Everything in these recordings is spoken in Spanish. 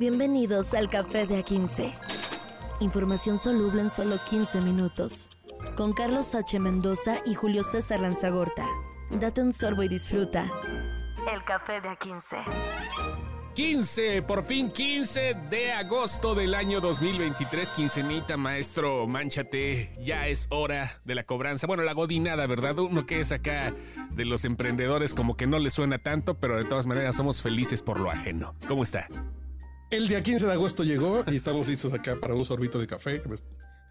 Bienvenidos al Café de A15. Información soluble en solo 15 minutos. Con Carlos H. Mendoza y Julio César Lanzagorta. Date un sorbo y disfruta. El Café de A15. 15, por fin 15 de agosto del año 2023. Quincenita, maestro, manchate. Ya es hora de la cobranza. Bueno, la godinada, ¿verdad? Uno que es acá de los emprendedores, como que no le suena tanto, pero de todas maneras somos felices por lo ajeno. ¿Cómo está? El día 15 de agosto llegó y estamos listos acá para un sorbito de café.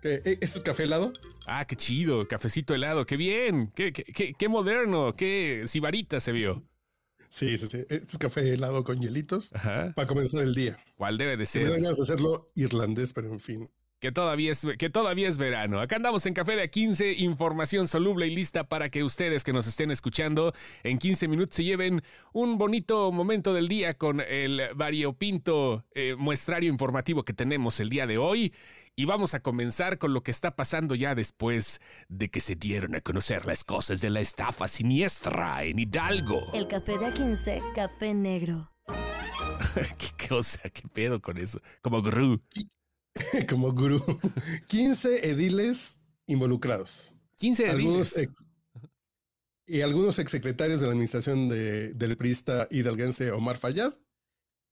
¿Este es el café helado? Ah, qué chido, cafecito helado, qué bien, qué, qué, qué, moderno, qué sibarita se vio. Sí, sí, sí. Este es café helado con hielitos para comenzar el día. ¿Cuál debe de ser? Me dan ganas de hacerlo irlandés, pero en fin que todavía es, que todavía es verano. Acá andamos en Café de A15, información soluble y lista para que ustedes que nos estén escuchando en 15 minutos se lleven un bonito momento del día con el variopinto eh, muestrario informativo que tenemos el día de hoy. Y vamos a comenzar con lo que está pasando ya después de que se dieron a conocer las cosas de la estafa siniestra en Hidalgo. El Café de A15, café negro. ¿Qué cosa? ¿Qué pedo con eso? Como Gru. como gurú. 15 ediles involucrados. 15 ediles. y algunos exsecretarios de la administración de, del priista hidalguense Omar Fayad,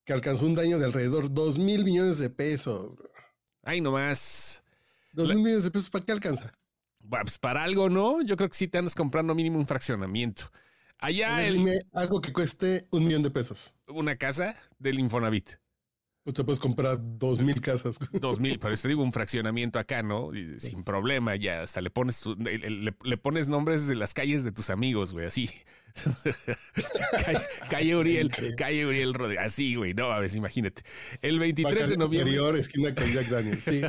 que alcanzó un daño de alrededor 2 mil millones de pesos. Ay, nomás. 2 mil millones de pesos, ¿para qué alcanza? Pues para algo, ¿no? Yo creo que sí te andas comprando mínimo un fraccionamiento. Allá Dime algo que cueste un millón de pesos. Una casa del Infonavit. Usted puedes comprar dos mil casas. Dos mil, pero te digo un fraccionamiento acá, ¿no? sin problema, ya hasta le pones, le, pones nombres de las calles de tus amigos, güey, así. calle, Uriel, calle Uriel Rodríguez, así, güey, no, a ver, imagínate. El 23 de noviembre. esquina con Jack Daniels, sí,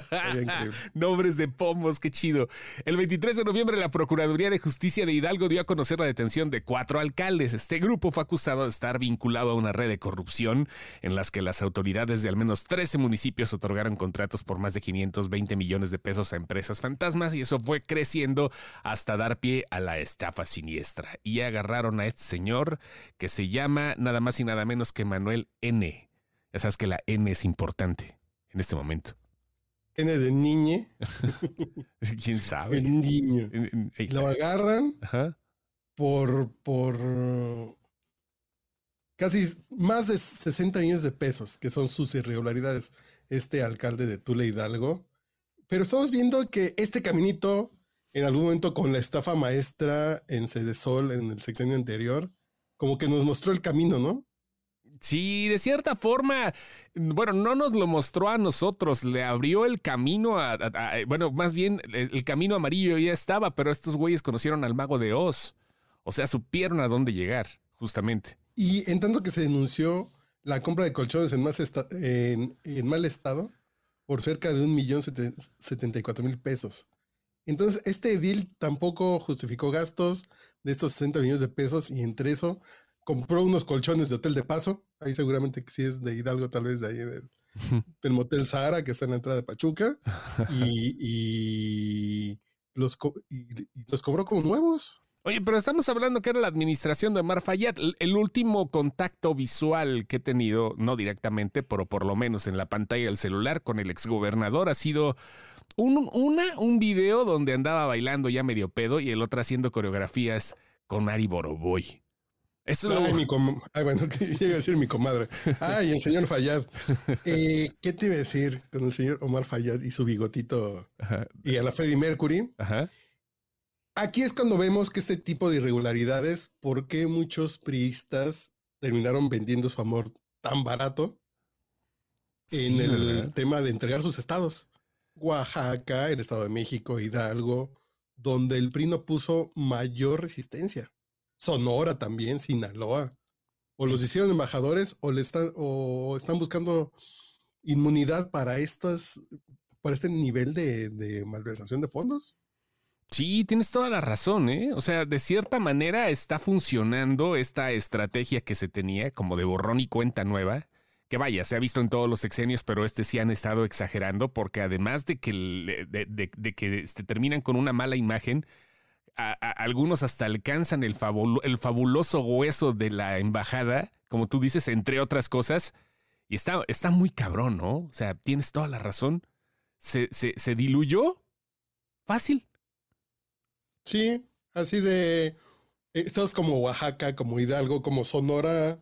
Nombres de pomos, qué chido. El 23 de noviembre, la Procuraduría de Justicia de Hidalgo dio a conocer la detención de cuatro alcaldes. Este grupo fue acusado de estar vinculado a una red de corrupción en las que las autoridades de al menos 13 municipios otorgaron contratos por más de 520 millones de pesos a empresas fantasmas y eso fue creciendo hasta dar pie a la estafa siniestra. Y agarraron a este señor que se llama nada más y nada menos que Manuel N. Ya sabes que la N es importante en este momento. N de niñe. ¿Quién sabe? El niño. Lo agarran por, por casi más de 60 millones de pesos, que son sus irregularidades, este alcalde de Tula Hidalgo. Pero estamos viendo que este caminito, en algún momento con la estafa maestra en Sol en el sexenio anterior, como que nos mostró el camino, ¿no? Sí, de cierta forma, bueno, no nos lo mostró a nosotros, le abrió el camino a, bueno, más bien el, camino amarillo ya estaba, pero estos güeyes conocieron al mago de Oz, o sea, supieron a dónde llegar, justamente. Y en tanto que se denunció la compra de colchones en, más en, mal estado por cerca de un millón setenta y cuatro mil pesos. Entonces, este edil tampoco justificó gastos de estos 60 millones de pesos y entre eso compró unos colchones de hotel de paso. Ahí seguramente que sí es de Hidalgo, tal vez de ahí del, del motel Sahara, que está en la entrada de Pachuca. Y, los, y los cobró como nuevos. Oye, pero estamos hablando que era la administración de Omar Fayad. El último contacto visual que he tenido, no directamente, pero por lo menos en la pantalla del celular con el exgobernador ha sido un, una, un video donde andaba bailando ya medio pedo y el otro haciendo coreografías con Ari Boroboy. Eso Ay, mi Ay, bueno, que iba a decir mi comadre. Ay, el señor Fayad. Eh, ¿Qué te iba a decir con el señor Omar Fayad y su bigotito y a la Freddie Mercury? Ajá. Aquí es cuando vemos que este tipo de irregularidades, ¿por qué muchos priistas terminaron vendiendo su amor tan barato en el tema de entregar sus estados? Oaxaca, el Estado de México, Hidalgo, donde el PRI no puso mayor resistencia. Sonora también, Sinaloa. O los hicieron embajadores o, le están, o están buscando inmunidad para, estas, para este nivel de, de malversación de fondos. Sí, tienes toda la razón, ¿eh? O sea, de cierta manera está funcionando esta estrategia que se tenía como de borrón y cuenta nueva. Que vaya, se ha visto en todos los sexenios, pero este sí han estado exagerando porque además de que, de, que este, terminan con una mala imagen, algunos hasta alcanzan el, el fabuloso hueso de la embajada, como tú dices, entre otras cosas, Y está, está muy cabrón, ¿no? O sea, tienes toda la razón. Se, se, se diluyó fácil. Sí, así de estados como Oaxaca, como Hidalgo, como Sonora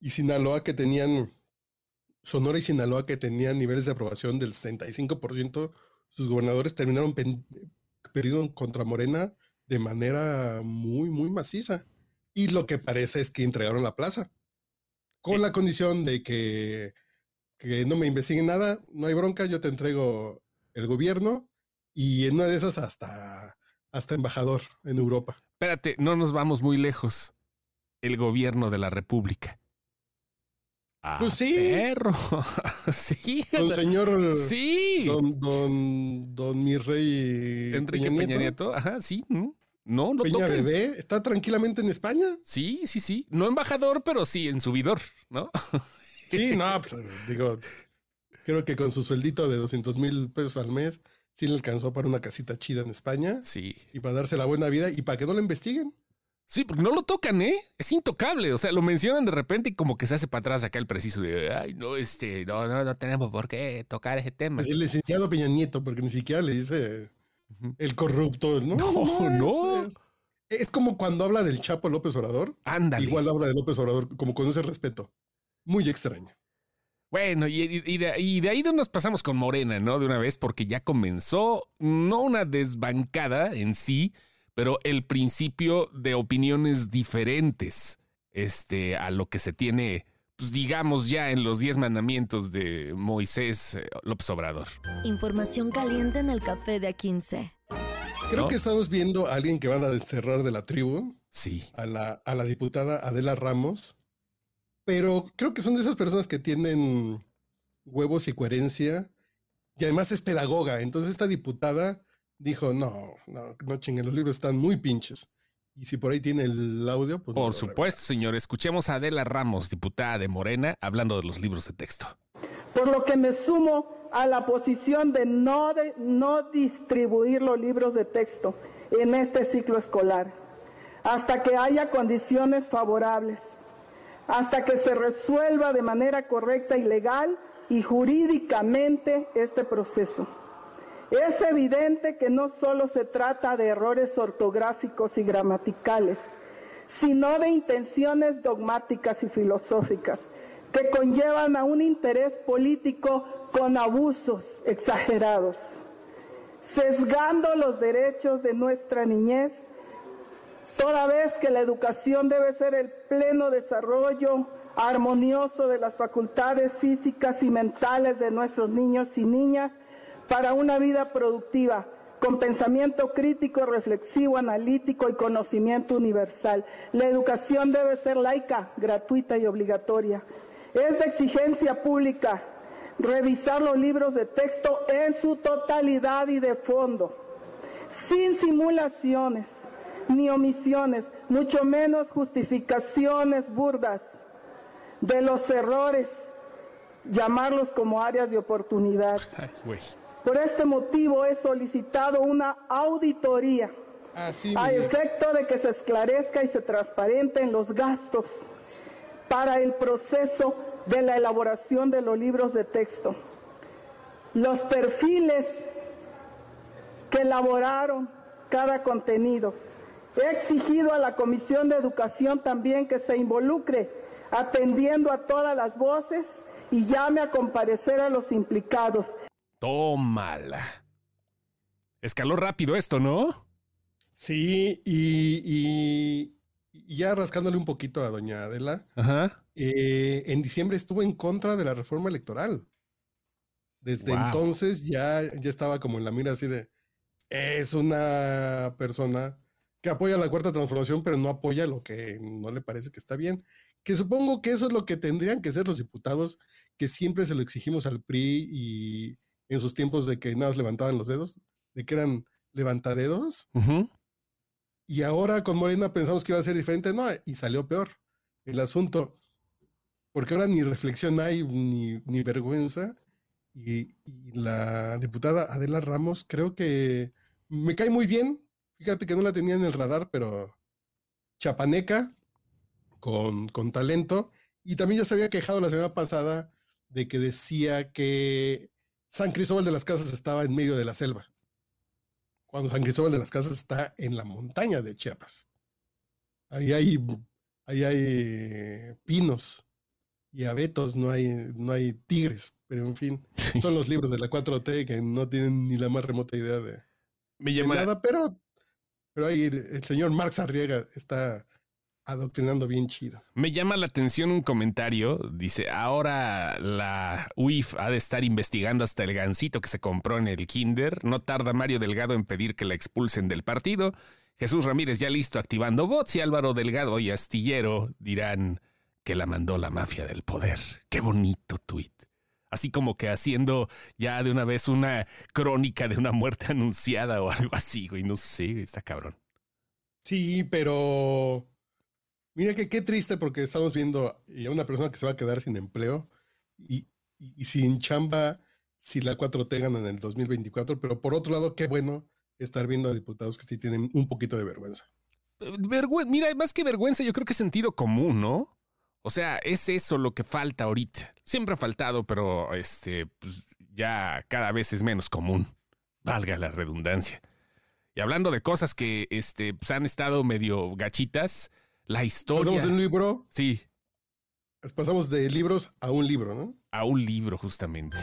y Sinaloa que tenían Sonora y Sinaloa que tenían niveles de aprobación del 65%, sus gobernadores terminaron perdiendo contra Morena de manera muy, muy maciza. Y lo que parece es que entregaron la plaza, con la condición de que, que no me investiguen nada, no hay bronca, yo te entrego el gobierno y en una de esas hasta, hasta embajador en Europa. Espérate, no nos vamos muy lejos. El gobierno de la República. Ah, pues sí. Perro. sí. Don señor. Sí. Don, don, don mi rey. Enrique Peña, Nieto. Ajá, sí. No, no Peña Bebé está tranquilamente en España. Sí, sí, sí. No embajador, pero sí en subidor, ¿no? sí, no, pues, digo, creo que con su sueldito de 200 mil pesos al mes, sí le alcanzó para una casita chida en España. Sí. Y para darse la buena vida y para que no lo investiguen. Sí, porque no lo tocan, ¿eh? Es intocable. O sea, lo mencionan de repente y como que se hace para atrás acá el preciso de, ay, no, este, no, no, no tenemos por qué tocar ese tema. Es el licenciado Peña Nieto, porque ni siquiera le dice el corrupto. No, no. no, Es, como cuando habla del Chapo López Obrador. Ándale. Igual habla de López Obrador, como con ese respeto. Muy extraño. Bueno, y, y, de, y, de, ahí nos pasamos con Morena, ¿no? De una vez, porque ya comenzó, no una desbancada en sí, pero el principio de opiniones diferentes este, a lo que se tiene, pues digamos ya en los diez mandamientos de Moisés eh, López Obrador. Información caliente en el café de A15. Creo que estamos viendo a alguien que van a desterrar de la tribu. Sí. A la, a la diputada Adela Ramos. Pero creo que son de esas personas que tienen huevos y coherencia. Y además es pedagoga. Entonces esta diputada dijo, no, no, no chinguen, los libros están muy pinches. Y si por ahí tiene el audio, pues... Por supuesto, señor. Escuchemos a Adela Ramos, diputada de Morena, hablando de los libros de texto. Por lo que me sumo a la posición de no, de, no distribuir los libros de texto en este ciclo escolar, hasta que haya condiciones favorables, hasta que se resuelva de manera correcta y legal y jurídicamente este proceso. Es evidente que no solo se trata de errores ortográficos y gramaticales, sino de intenciones dogmáticas y filosóficas que conllevan a un interés político con abusos exagerados, sesgando los derechos de nuestra niñez, toda vez que la educación debe ser el pleno desarrollo armonioso de las facultades físicas y mentales de nuestros niños y niñas, para una vida productiva, con pensamiento crítico, reflexivo, analítico y conocimiento universal. La educación debe ser laica, gratuita y obligatoria. Es de exigencia pública revisar los libros de texto en su totalidad y de fondo, sin simulaciones ni omisiones, mucho menos justificaciones burdas de los errores, llamarlos como áreas de oportunidad. Por este motivo he solicitado una auditoría a efecto de que se esclarezca y se transparenten los gastos para el proceso de la elaboración de los libros de texto. Los perfiles que elaboraron cada contenido. He exigido a la Comisión de Educación también que se involucre atendiendo a todas las voces y llame a comparecer a los implicados. Tómala. Escaló rápido esto, ¿no? Sí, y, ya rascándole un poquito a doña Adela, eh, en diciembre estuvo en contra de la reforma electoral. Desde entonces ya, ya estaba como en la mira así de, es una persona que apoya la cuarta transformación, pero no apoya lo que no le parece que está bien. Que supongo que eso es lo que tendrían que ser los diputados, que siempre se lo exigimos al PRI y en sus tiempos de que nada más levantaban los dedos, de que eran levantadedos. Y ahora con Morena pensamos que iba a ser diferente, no, y salió peor el asunto, porque ahora ni reflexión hay, ni, ni vergüenza. Y, la diputada Adela Ramos creo que me cae muy bien. Fíjate que no la tenía en el radar, pero chapaneca, con, con talento. Y también ya se había quejado la semana pasada de que decía que San Cristóbal de las Casas estaba en medio de la selva, cuando San Cristóbal de las Casas está en la montaña de Chiapas. Ahí hay, ahí hay pinos y abetos, no hay, no hay tigres, pero en fin, son los libros de la 4T que no tienen ni la más remota idea de, Me llama, nada, pero, pero ahí el señor Marx Arriaga está adoctrinando bien chido. Me llama la atención un comentario. Dice, ahora la UIF ha de estar investigando hasta el gancito que se compró en el Kinder. No tarda Mario Delgado en pedir que la expulsen del partido. Jesús Ramírez ya listo activando bots y Álvaro Delgado y Astillero dirán que la mandó la mafia del poder. Qué bonito tuit. Así como que haciendo ya de una vez una crónica de una muerte anunciada o algo así, güey. No sé, está cabrón. Sí, pero Mira que qué triste porque estamos viendo a una persona que se va a quedar sin empleo y, sin chamba si la 4T gana en el 2024, pero por otro lado, qué bueno estar viendo a diputados que sí tienen un poquito de vergüenza. Vergüenza, mira, más que vergüenza, yo creo que sentido común, ¿no? O sea, es eso lo que falta ahorita. Siempre ha faltado, pero este, pues, ya cada vez es menos común. Valga la redundancia. Y hablando de cosas que este, pues, han estado medio gachitas, la historia. Pasamos de un libro. Sí. Pasamos de libros a un libro, ¿no? A un libro, justamente.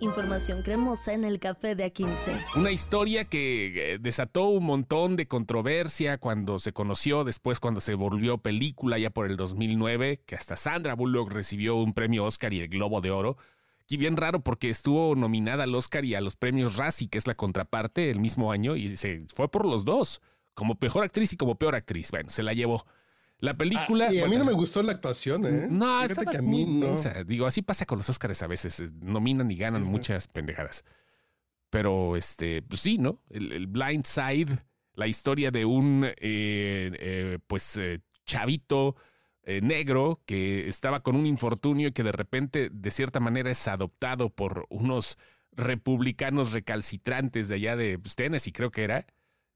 Información cremosa en el café de A15. Una historia que eh, desató un montón de controversia cuando se conoció, después cuando se volvió película ya por el 2009, que hasta Sandra Bullock recibió un premio Oscar y el Globo de Oro. Y bien raro porque estuvo nominada al Oscar y a los premios Razzie, que es la contraparte, el mismo año, y se fue por los dos, como mejor actriz y como peor actriz. Bueno, se la llevó. La película. Ah, y a mí no me gustó la actuación, ¿eh? No, Fíjate que a mí no. Digo, así pasa con los Oscars a veces. Eh, nominan y ganan muchas pendejadas. Pero, este, pues sí, ¿no? El, Blind Side, la historia de un, eh, eh, pues, chavito negro que estaba con un infortunio y que de repente, de cierta manera, es adoptado por unos republicanos recalcitrantes de allá de pues, Tennessee, creo que era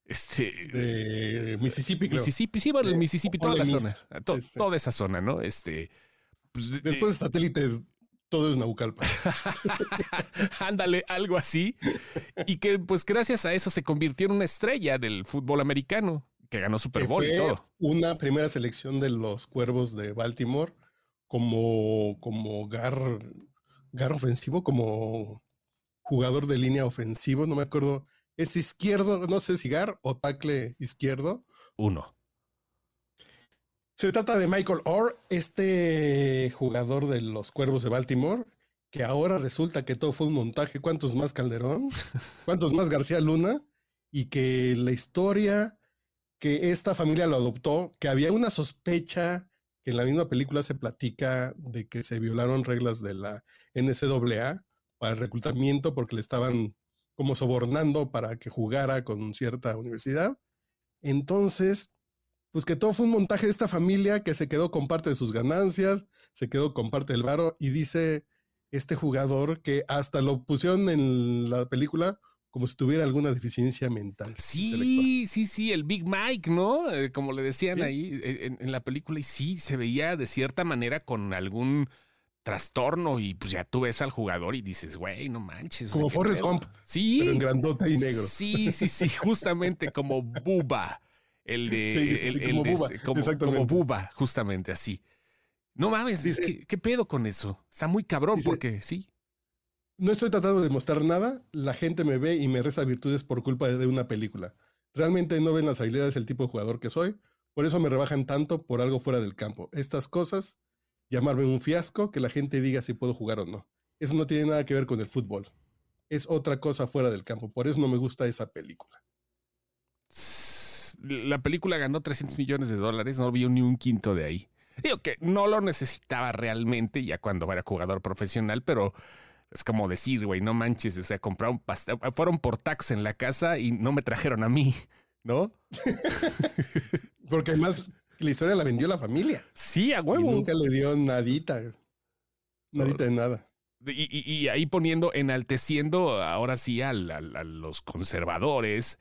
este, de Mississippi, creo. Mississippi, sí, bueno, el Mississippi, toda la zona. Toda esa zona, ¿no? Este. Pues, Después de satélite, todo es Naucalpa. Ándale, algo así. Y que, pues, gracias a eso se convirtió en una estrella del fútbol americano, que ganó Super Bowl y todo. Una primera selección de los cuervos de Baltimore como, como gar, gar ofensivo, como jugador de línea ofensivo. No me acuerdo es izquierdo, no sé si Gar o tackle izquierdo. Uno. Se trata de Michael Orr, este jugador de los Cuervos de Baltimore, que ahora resulta que todo fue un montaje. ¿Cuántos más Calderón? ¿Cuántos más García Luna? Y que la historia que esta familia lo adoptó, que había una sospecha que en la misma película se platica de que se violaron reglas de la NCAA para el reclutamiento porque le estaban como sobornando para que jugara con cierta universidad. Entonces, pues que todo fue un montaje de esta familia que se quedó con parte de sus ganancias, se quedó con parte del varo y dice este jugador que hasta lo pusieron en la película como si tuviera alguna deficiencia mental. Sí, sí, sí, el Big Mike, ¿no? Eh, como le decían ahí eh, en, la película, y sí, se veía de cierta manera con algún trastorno y pues ya tú ves al jugador y dices, güey, no manches. Como Forrest Gump. Sí. Pero en grandota y negro. Sí, sí, sí, justamente como Buba. El de. Sí, como Buba. Exactamente. Como Buba, justamente así. No mames, ¿qué, pedo con eso? Está muy cabrón porque sí. No estoy tratando de mostrar nada. La gente me ve y me reza virtudes por culpa de una película. Realmente no ven las habilidades del tipo de jugador que soy. Por eso me rebajan tanto por algo fuera del campo. Estas cosas llamarme un fiasco que la gente diga si puedo jugar o no. Eso no tiene nada que ver con el fútbol. Es otra cosa fuera del campo. Por eso no me gusta esa película. La película ganó 300 millones de dólares, no vio ni un quinto de ahí. Digo que no lo necesitaba realmente ya cuando era jugador profesional, pero es como decir, güey, no manches, o sea, compraron pastel, fueron por tacos en la casa y no me trajeron a mí, ¿no? Porque además la historia la vendió la familia. Sí, a huevo. Y nunca le dio nadita. Nadita de nada. Y, ahí poniendo, enalteciendo ahora sí a, los conservadores,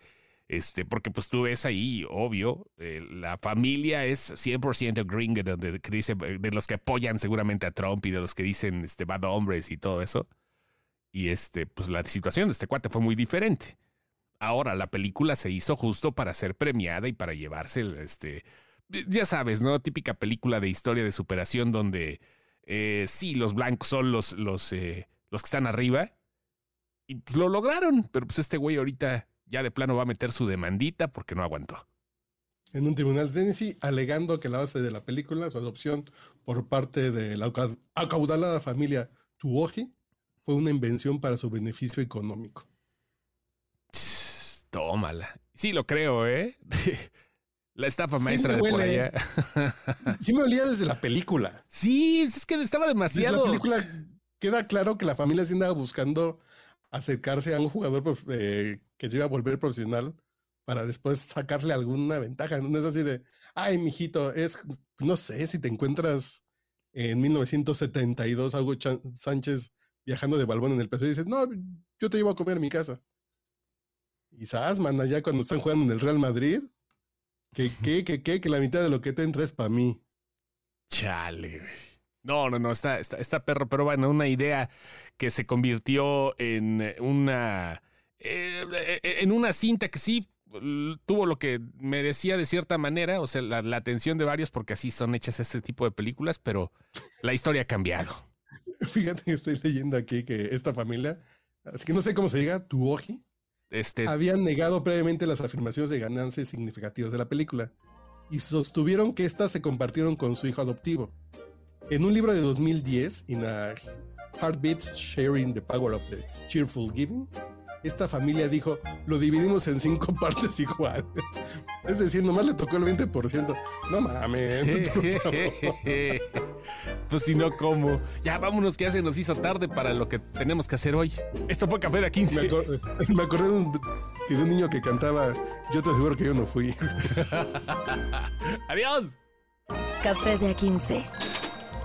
Este, porque pues tú ves ahí, obvio, eh, la familia es 100% gringa, de, de los que apoyan seguramente a Trump y de los que dicen este, bad hombres y todo eso. Y este, pues la situación de este cuate fue muy diferente. Ahora, la película se hizo justo para ser premiada y para llevarse, este, ya sabes, ¿no? Típica película de historia de superación donde eh, sí, los blancos son los, los, eh, los que están arriba. Y pues lo lograron, pero pues este güey ahorita ya de plano va a meter su demandita porque no aguantó. En un tribunal de Tennessee, alegando que la base de la película, su adopción por parte de la acaudalada familia Tuoji, fue una invención para su beneficio económico. tómala. Sí, lo creo, ¿eh? La estafa maestra de por allá. Sí me olía desde la película. Sí, es que estaba demasiado. Desde la película queda claro que la familia se andaba buscando acercarse a un jugador pues, eh, que se iba a volver profesional para después sacarle alguna ventaja. No es así de, ay, mijito, es, no sé, si te encuentras en 1972 Hugo Sánchez viajando de balbón en el peso y dices, no, yo te llevo a comer a mi casa. Y sabes, man, allá cuando están jugando en el Real Madrid, que, que, que, que, que la mitad de lo que te entra es para mí. Chale, No, no, no, está, está, está perro, pero bueno, una idea que se convirtió en una, eh, en una cinta que sí tuvo lo que merecía de cierta manera, o sea, la, atención de varios, porque así son hechas este tipo de películas, pero la historia ha cambiado. Fíjate que estoy leyendo aquí que esta familia, así que no sé cómo se diga, Tuoji, este... habían negado previamente las afirmaciones de ganancias significativas de la película y sostuvieron que éstas se compartieron con su hijo adoptivo. En un libro de 2010, In a Heartbeats Sharing the Power of the Cheerful Giving, esta familia dijo, lo dividimos en cinco partes igual. Es decir, nomás le tocó el 20%. No mames. pues si no, ¿cómo? Ya vámonos que ya se nos hizo tarde para lo que tenemos que hacer hoy. Esto fue Café de 15. Me, acordé, de, un, de un niño que cantaba, yo te aseguro que yo no fui. Adiós. Café de A15.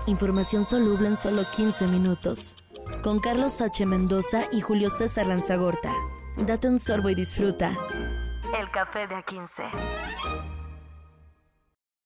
Información soluble en solo 15 minutos con Carlos H. Mendoza y Julio César Lanzagorta. Date un sorbo y disfruta. El café de A15.